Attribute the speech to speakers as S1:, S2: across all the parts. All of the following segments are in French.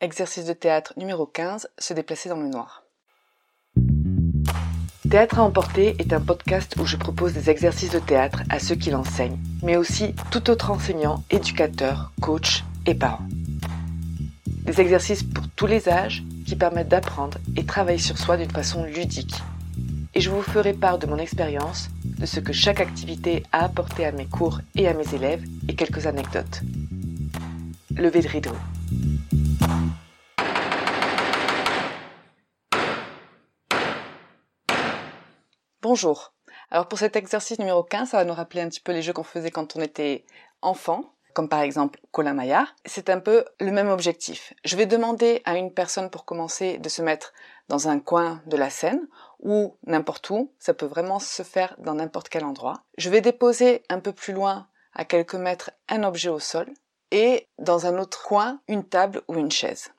S1: Exercice de théâtre numéro 15, se déplacer dans le noir. Théâtre à emporter est un podcast où je propose des exercices de théâtre à ceux qui l'enseignent, mais aussi tout autre enseignant, éducateur, coach et parents. Des exercices pour tous les âges qui permettent d'apprendre et travailler sur soi d'une façon ludique. Et je vous ferai part de mon expérience, de ce que chaque activité a apporté à mes cours et à mes élèves et quelques anecdotes. Levé de rideau. Bonjour. Alors pour cet exercice numéro 15, ça va nous rappeler un petit peu les jeux qu'on faisait quand on était enfant, comme par exemple Kolamaya. C'est un peu le même objectif. Je vais demander à une personne pour commencer de se mettre dans un coin de la scène ou n'importe où. Ça peut vraiment se faire dans n'importe quel endroit. Je vais déposer un peu plus loin, à quelques mètres, un objet au sol et dans un autre coin, une table ou une chaise.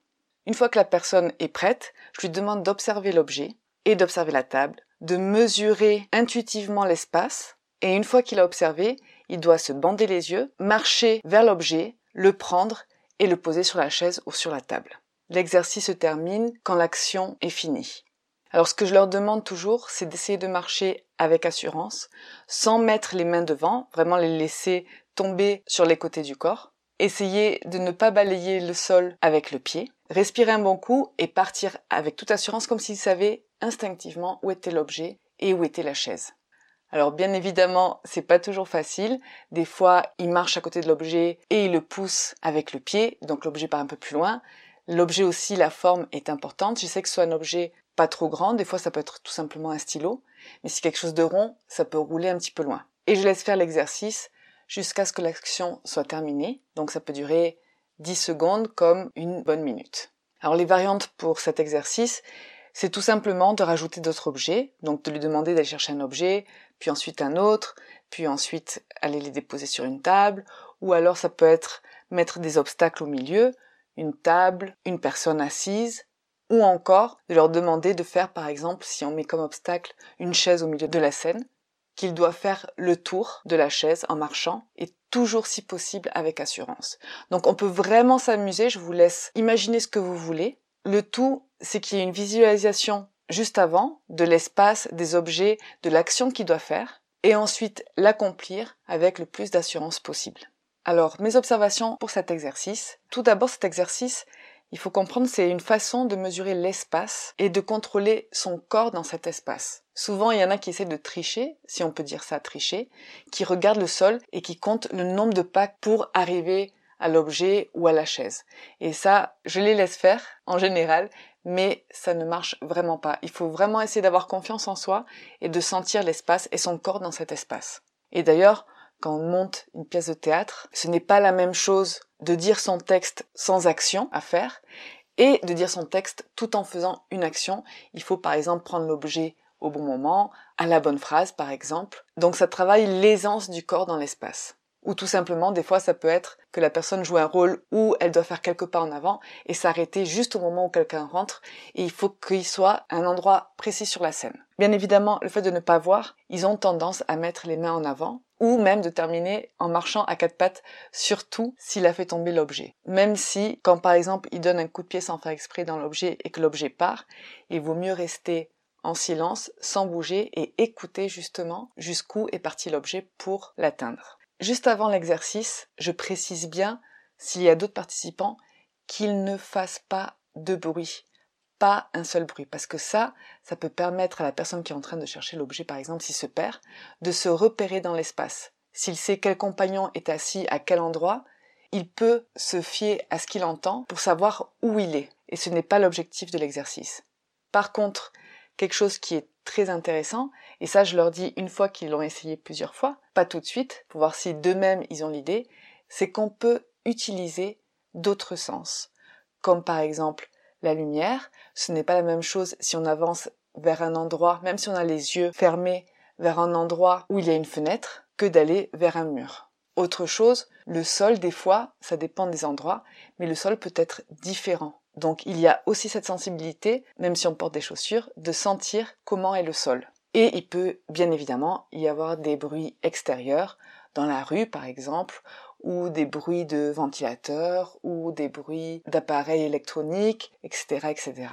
S1: Une fois que la personne est prête, je lui demande d'observer l'objet et d'observer la table, de mesurer intuitivement l'espace et une fois qu'il a observé, il doit se bander les yeux, marcher vers l'objet, le prendre et le poser sur la chaise ou sur la table. L'exercice se termine quand l'action est finie. Alors ce que je leur demande toujours, c'est d'essayer de marcher avec assurance, sans mettre les mains devant, vraiment les laisser tomber sur les côtés du corps. Essayez de ne pas balayer le sol avec le pied. Respirer un bon coup et partir avec toute assurance comme s'ils savaient instinctivement où était l'objet et où était la chaise. Alors bien évidemment, c'est pas toujours facile. Des fois, il marche à côté de l'objet et il le pousse avec le pied, donc l'objet part un peu plus loin. L'objet aussi, la forme est importante. Je sais que ce soit un objet pas trop grand, des fois ça peut être tout simplement un stylo, mais si quelque chose de rond, ça peut rouler un petit peu loin. Et je laisse faire l'exercice jusqu'à ce que l'action soit terminée, donc ça peut durer 10 secondes comme une bonne minute. Alors les variantes pour cet exercice, c'est tout simplement de rajouter d'autres objets, donc de lui demander d'aller chercher un objet, puis ensuite un autre, puis ensuite aller les déposer sur une table, ou alors ça peut être mettre des obstacles au milieu, une table, une personne assise, ou encore de leur demander de faire par exemple, si on met comme obstacle une chaise au milieu de la scène, qu'il doit faire le tour de la chaise en marchant et toujours si possible avec assurance. Donc on peut vraiment s'amuser, je vous laisse imaginer ce que vous voulez. Le tout, c'est qu'il y ait une visualisation juste avant de l'espace, des objets, de l'action qu'il doit faire, et ensuite l'accomplir avec le plus d'assurance possible. Alors, mes observations pour cet exercice. Tout d'abord, cet exercice, il faut comprendre, c'est une façon de mesurer l'espace et de contrôler son corps dans cet espace. Souvent, il y en a qui essaient de tricher, si on peut dire ça, tricher, qui regardent le sol et qui comptent le nombre de pas pour arriver à l'objet ou à la chaise. Et ça, je les laisse faire, en général, mais ça ne marche vraiment pas. Il faut vraiment essayer d'avoir confiance en soi et de sentir l'espace et son corps dans cet espace. Et d'ailleurs, quand on monte une pièce de théâtre, ce n'est pas la même chose de dire son texte sans action à faire et de dire son texte tout en faisant une action. Il faut par exemple prendre l'objet au bon moment, à la bonne phrase par exemple. Donc ça travaille l'aisance du corps dans l'espace. Ou tout simplement, des fois, ça peut être que la personne joue un rôle où elle doit faire quelques pas en avant et s'arrêter juste au moment où quelqu'un rentre et il faut qu'il soit à un endroit précis sur la scène. Bien évidemment, le fait de ne pas voir, ils ont tendance à mettre les mains en avant ou même de terminer en marchant à quatre pattes, surtout s'il a fait tomber l'objet. Même si, quand par exemple il donne un coup de pied sans faire exprès dans l'objet et que l'objet part, il vaut mieux rester en silence, sans bouger et écouter justement jusqu'où est parti l'objet pour l'atteindre. Juste avant l'exercice, je précise bien, s'il y a d'autres participants, qu'ils ne fassent pas de bruit. Pas un seul bruit. Parce que ça, ça peut permettre à la personne qui est en train de chercher l'objet, par exemple, s'il se perd, de se repérer dans l'espace. S'il sait quel compagnon est assis à quel endroit, il peut se fier à ce qu'il entend pour savoir où il est. Et ce n'est pas l'objectif de l'exercice. Par contre, quelque chose qui est intéressant, et ça je leur dis une fois qu'ils l'ont essayé plusieurs fois, pas tout de suite, pour voir si d'eux-mêmes ils ont l'idée, c'est qu'on peut utiliser d'autres sens, comme par exemple la lumière. Ce n'est pas la même chose si on avance vers un endroit, même si on a les yeux fermés, vers un endroit où il y a une fenêtre, que d'aller vers un mur. Autre chose, le sol, des fois, ça dépend des endroits, mais le sol peut être différent. Donc il y a aussi cette sensibilité, même si on porte des chaussures, de sentir comment est le sol. Et il peut bien évidemment y avoir des bruits extérieurs, dans la rue par exemple, ou des bruits de ventilateurs, ou des bruits d'appareils électroniques, etc., etc.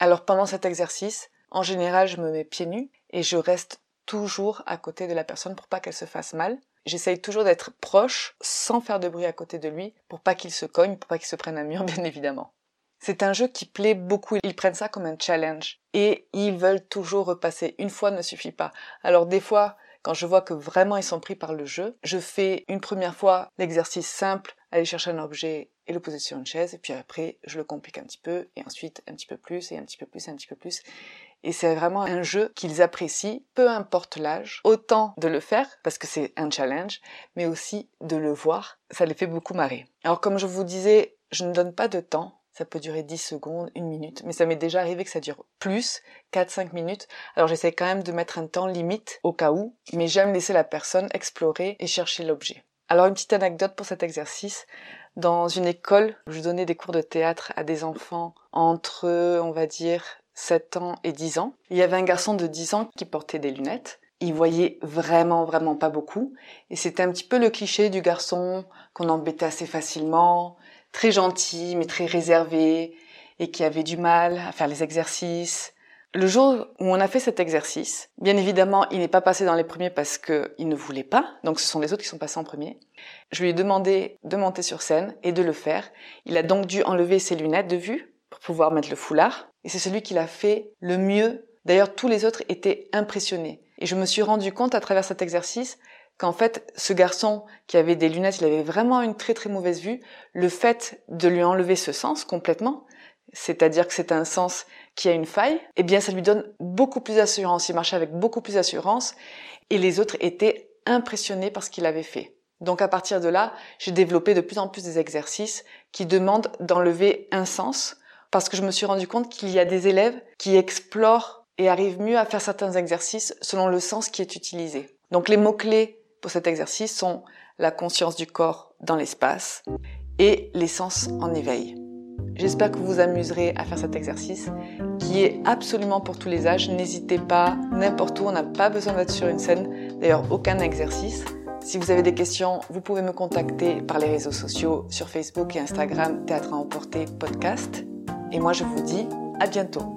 S1: Alors pendant cet exercice, en général, je me mets pieds nus et je reste toujours à côté de la personne pour pas qu'elle se fasse mal. J'essaye toujours d'être proche sans faire de bruit à côté de lui pour pas qu'il se cogne, pour pas qu'il se prenne un mur, bien évidemment. C'est un jeu qui plaît beaucoup. Ils prennent ça comme un challenge. Et ils veulent toujours repasser. Une fois ne suffit pas. Alors des fois, quand je vois que vraiment ils sont pris par le jeu, je fais une première fois l'exercice simple, aller chercher un objet et le poser sur une chaise, et puis après je le complique un petit peu, et ensuite un petit peu plus, et un petit peu plus, et un petit peu plus. Et c'est vraiment un jeu qu'ils apprécient, peu importe l'âge, autant de le faire, parce que c'est un challenge, mais aussi de le voir, ça les fait beaucoup marrer. Alors comme je vous disais, je ne donne pas de temps, ça peut durer 10 secondes, une minute, mais ça m'est déjà arrivé que ça dure plus, 4-5 minutes. Alors j'essaie quand même de mettre un temps limite au cas où, mais j'aime laisser la personne explorer et chercher l'objet. Alors une petite anecdote pour cet exercice. Dans une école, je donnais des cours de théâtre à des enfants entre, on va dire, 7 ans et 10 ans. Il y avait un garçon de 10 ans qui portait des lunettes. Il voyait vraiment, vraiment pas beaucoup. Et c'était un petit peu le cliché du garçon qu'on embêtait assez facilement, très gentil mais très réservé et qui avait du mal à faire les exercices. Le jour où on a fait cet exercice, bien évidemment, il n'est pas passé dans les premiers parce qu'il ne voulait pas, donc ce sont les autres qui sont passés en premier. Je lui ai demandé de monter sur scène et de le faire. Il a donc dû enlever ses lunettes de vue pour pouvoir mettre le foulard, et c'est celui qui l'a fait le mieux. D'ailleurs, tous les autres étaient impressionnés. Et je me suis rendu compte à travers cet exercice qu'en fait, ce garçon qui avait des lunettes, il avait vraiment une très très mauvaise vue. Le fait de lui enlever ce sens complètement, c'est-à-dire que c'est un sens qui a une faille, eh bien, ça lui donne beaucoup plus d'assurance. Il marchait avec beaucoup plus d'assurance et les autres étaient impressionnés par ce qu'il avait fait. Donc à partir de là, j'ai développé de plus en plus des exercices qui demandent d'enlever un sens parce que je me suis rendu compte qu'il y a des élèves qui explorent et arrivent mieux à faire certains exercices selon le sens qui est utilisé. Donc les mots-clés pour cet exercice sont la conscience du corps dans l'espace et l'essence en éveil. J'espère que vous vous amuserez à faire cet exercice qui est absolument pour tous les âges. N'hésitez pas, n'importe où, on n'a pas besoin d'être sur une scène, d'ailleurs aucun exercice. Si vous avez des questions, vous pouvez me contacter par les réseaux sociaux sur Facebook et Instagram Théâtre à emporter podcast. Et moi je vous dis à bientôt.